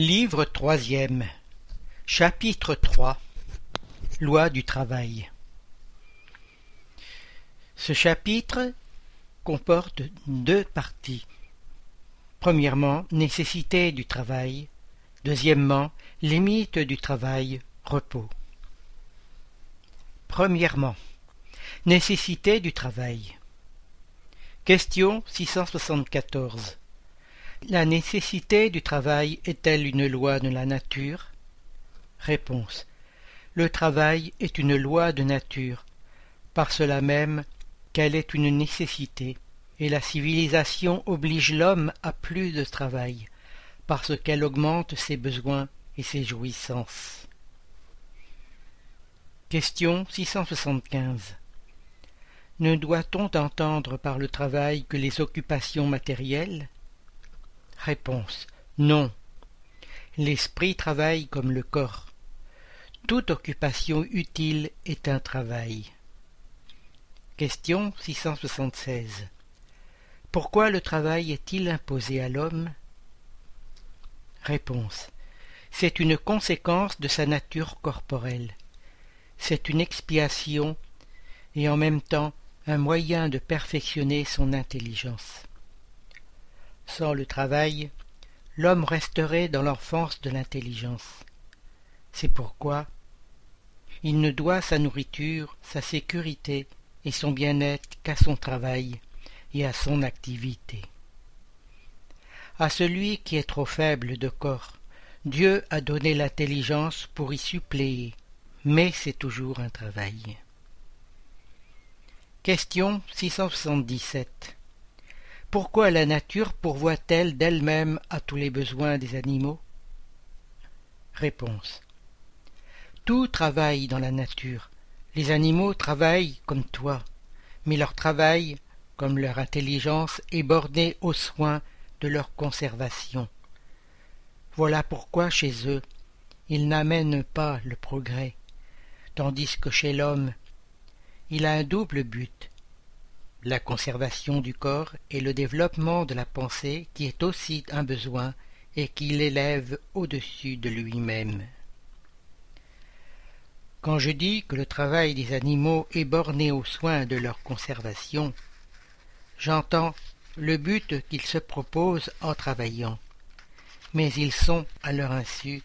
Livre troisième Chapitre 3 Loi du travail Ce chapitre comporte deux parties. Premièrement, nécessité du travail. Deuxièmement, limite du travail, repos. Premièrement, nécessité du travail. Question 674. La nécessité du travail est-elle une loi de la nature? Réponse. Le travail est une loi de nature, par cela même qu'elle est une nécessité, et la civilisation oblige l'homme à plus de travail, parce qu'elle augmente ses besoins et ses jouissances. Question 675. Ne doit-on entendre par le travail que les occupations matérielles? Réponse. Non. L'esprit travaille comme le corps. Toute occupation utile est un travail. Question 676. Pourquoi le travail est-il imposé à l'homme? Réponse. C'est une conséquence de sa nature corporelle. C'est une expiation et en même temps un moyen de perfectionner son intelligence. Sans le travail, l'homme resterait dans l'enfance de l'intelligence. C'est pourquoi il ne doit sa nourriture, sa sécurité et son bien-être qu'à son travail et à son activité. À celui qui est trop faible de corps, Dieu a donné l'intelligence pour y suppléer, mais c'est toujours un travail. Question 677 pourquoi la nature pourvoit-elle d'elle-même à tous les besoins des animaux? Réponse. Tout travaille dans la nature. Les animaux travaillent comme toi, mais leur travail, comme leur intelligence, est borné aux soins de leur conservation. Voilà pourquoi chez eux, ils n'amènent pas le progrès, tandis que chez l'homme, il a un double but la conservation du corps et le développement de la pensée qui est aussi un besoin et qui l'élève au-dessus de lui-même. Quand je dis que le travail des animaux est borné aux soins de leur conservation, j'entends le but qu'ils se proposent en travaillant, mais ils sont, à leur insu,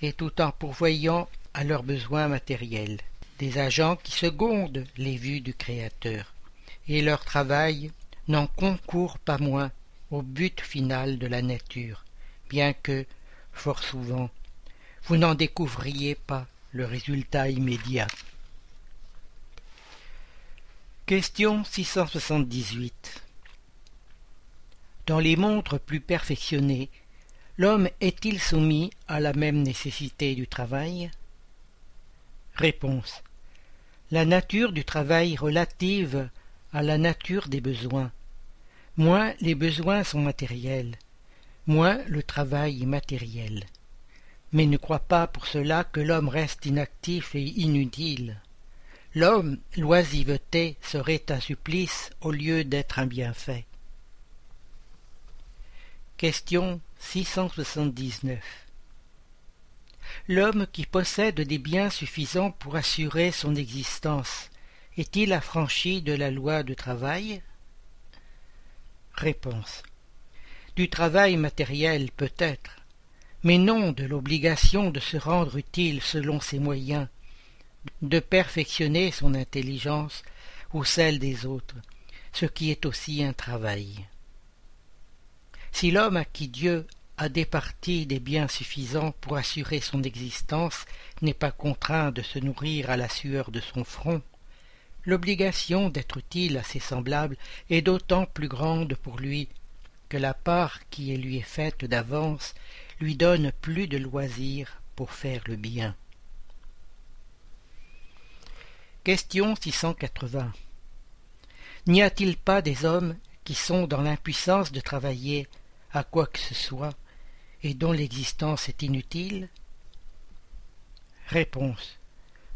et tout en pourvoyant à leurs besoins matériels, des agents qui secondent les vues du Créateur et leur travail n'en concourt pas moins au but final de la nature, bien que, fort souvent, vous n'en découvriez pas le résultat immédiat. Question 678 Dans les montres plus perfectionnées, l'homme est-il soumis à la même nécessité du travail? Réponse. La nature du travail relative à la nature des besoins. Moins les besoins sont matériels, moins le travail est matériel. Mais ne crois pas pour cela que l'homme reste inactif et inutile. L'homme, l'oisiveté, serait un supplice au lieu d'être un bienfait. Question 679 L'homme qui possède des biens suffisants pour assurer son existence est-il affranchi de la loi du travail? Réponse. Du travail matériel peut-être, mais non de l'obligation de se rendre utile selon ses moyens, de perfectionner son intelligence ou celle des autres, ce qui est aussi un travail. Si l'homme à qui Dieu a départi des biens suffisants pour assurer son existence n'est pas contraint de se nourrir à la sueur de son front, l'obligation d'être utile à ses semblables est d'autant plus grande pour lui que la part qui lui est faite d'avance lui donne plus de loisir pour faire le bien. Question 680 N'y a-t-il pas des hommes qui sont dans l'impuissance de travailler à quoi que ce soit et dont l'existence est inutile? Réponse.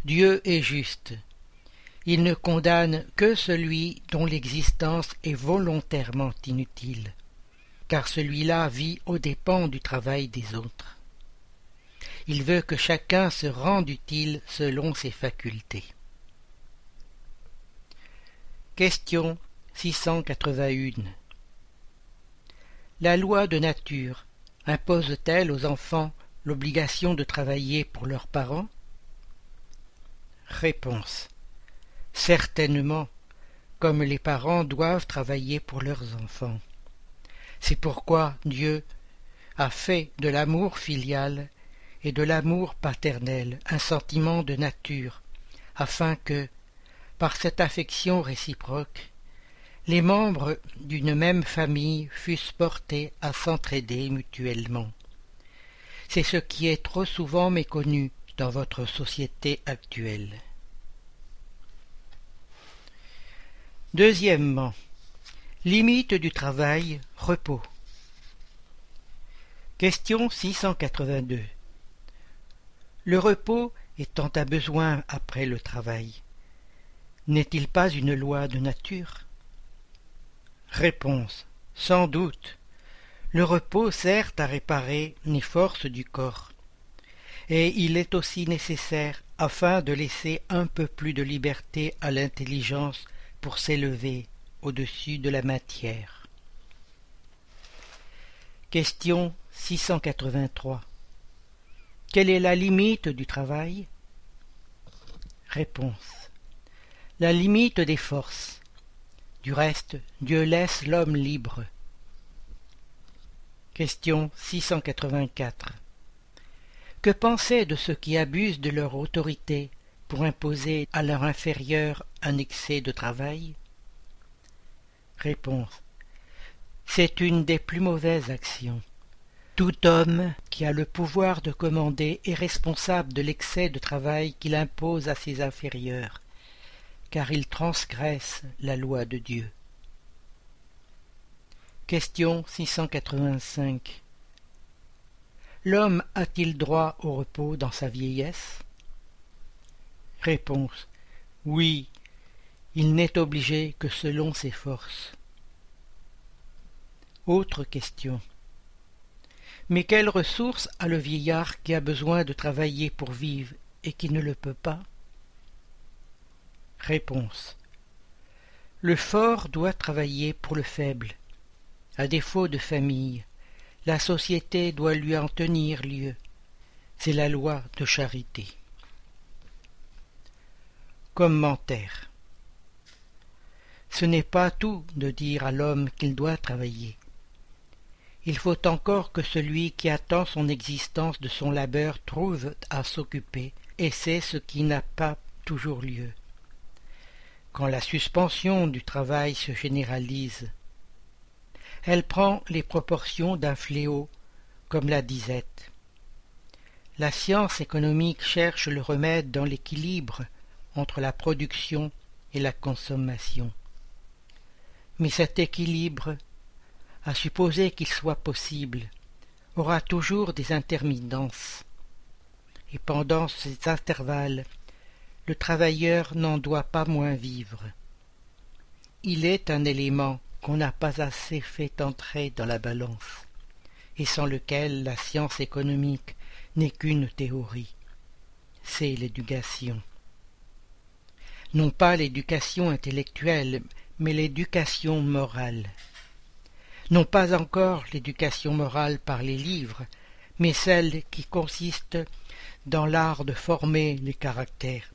Dieu est juste il ne condamne que celui dont l'existence est volontairement inutile, car celui-là vit aux dépens du travail des autres. Il veut que chacun se rende utile selon ses facultés. Question 681 La loi de nature impose-t-elle aux enfants l'obligation de travailler pour leurs parents? Réponse Certainement, comme les parents doivent travailler pour leurs enfants. C'est pourquoi Dieu a fait de l'amour filial et de l'amour paternel un sentiment de nature, afin que, par cette affection réciproque, les membres d'une même famille fussent portés à s'entraider mutuellement. C'est ce qui est trop souvent méconnu dans votre société actuelle. Deuxièmement, limite du travail, repos. Question 682. Le repos étant un besoin après le travail, n'est-il pas une loi de nature? Réponse. Sans doute. Le repos sert à réparer les forces du corps, et il est aussi nécessaire afin de laisser un peu plus de liberté à l'intelligence pour s'élever au-dessus de la matière. Question 683. Quelle est la limite du travail? Réponse. La limite des forces. Du reste, Dieu laisse l'homme libre. Question 684. Que penser de ceux qui abusent de leur autorité pour imposer à leur inférieur un excès de travail Réponse. C'est une des plus mauvaises actions. Tout homme qui a le pouvoir de commander est responsable de l'excès de travail qu'il impose à ses inférieurs, car il transgresse la loi de Dieu. Question 685 L'homme a-t-il droit au repos dans sa vieillesse? Réponse Oui, il n'est obligé que selon ses forces. Autre question. Mais quelle ressource a le vieillard qui a besoin de travailler pour vivre et qui ne le peut pas? Réponse. Le fort doit travailler pour le faible. À défaut de famille, la société doit lui en tenir lieu. C'est la loi de charité. Commentaire. Ce n'est pas tout de dire à l'homme qu'il doit travailler. Il faut encore que celui qui attend son existence de son labeur trouve à s'occuper, et c'est ce qui n'a pas toujours lieu. Quand la suspension du travail se généralise, elle prend les proportions d'un fléau, comme la disette. La science économique cherche le remède dans l'équilibre entre la production et la consommation. Mais cet équilibre, à supposer qu'il soit possible, aura toujours des intermittences. Et pendant ces intervalles, le travailleur n'en doit pas moins vivre. Il est un élément qu'on n'a pas assez fait entrer dans la balance, et sans lequel la science économique n'est qu'une théorie. C'est l'éducation non pas l'éducation intellectuelle, mais l'éducation morale. Non pas encore l'éducation morale par les livres, mais celle qui consiste dans l'art de former les caractères,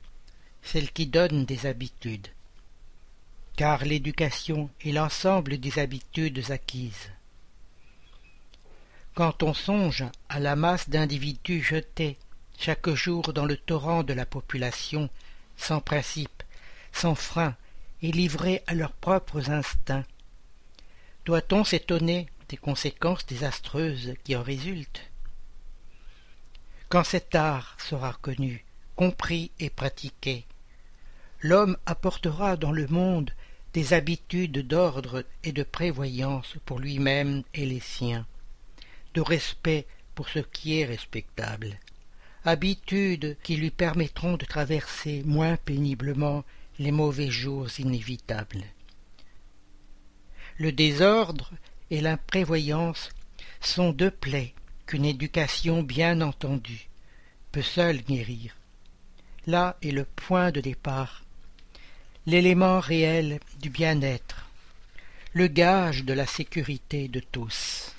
celle qui donne des habitudes. Car l'éducation est l'ensemble des habitudes acquises. Quand on songe à la masse d'individus jetés chaque jour dans le torrent de la population, sans principe, sans frein et livrés à leurs propres instincts. Doit-on s'étonner des conséquences désastreuses qui en résultent? Quand cet art sera connu, compris et pratiqué, l'homme apportera dans le monde des habitudes d'ordre et de prévoyance pour lui-même et les siens, de respect pour ce qui est respectable, habitudes qui lui permettront de traverser moins péniblement les mauvais jours inévitables. Le désordre et l'imprévoyance sont deux plaies qu'une éducation bien entendue, peut seul guérir. Là est le point de départ, l'élément réel du bien-être, le gage de la sécurité de tous.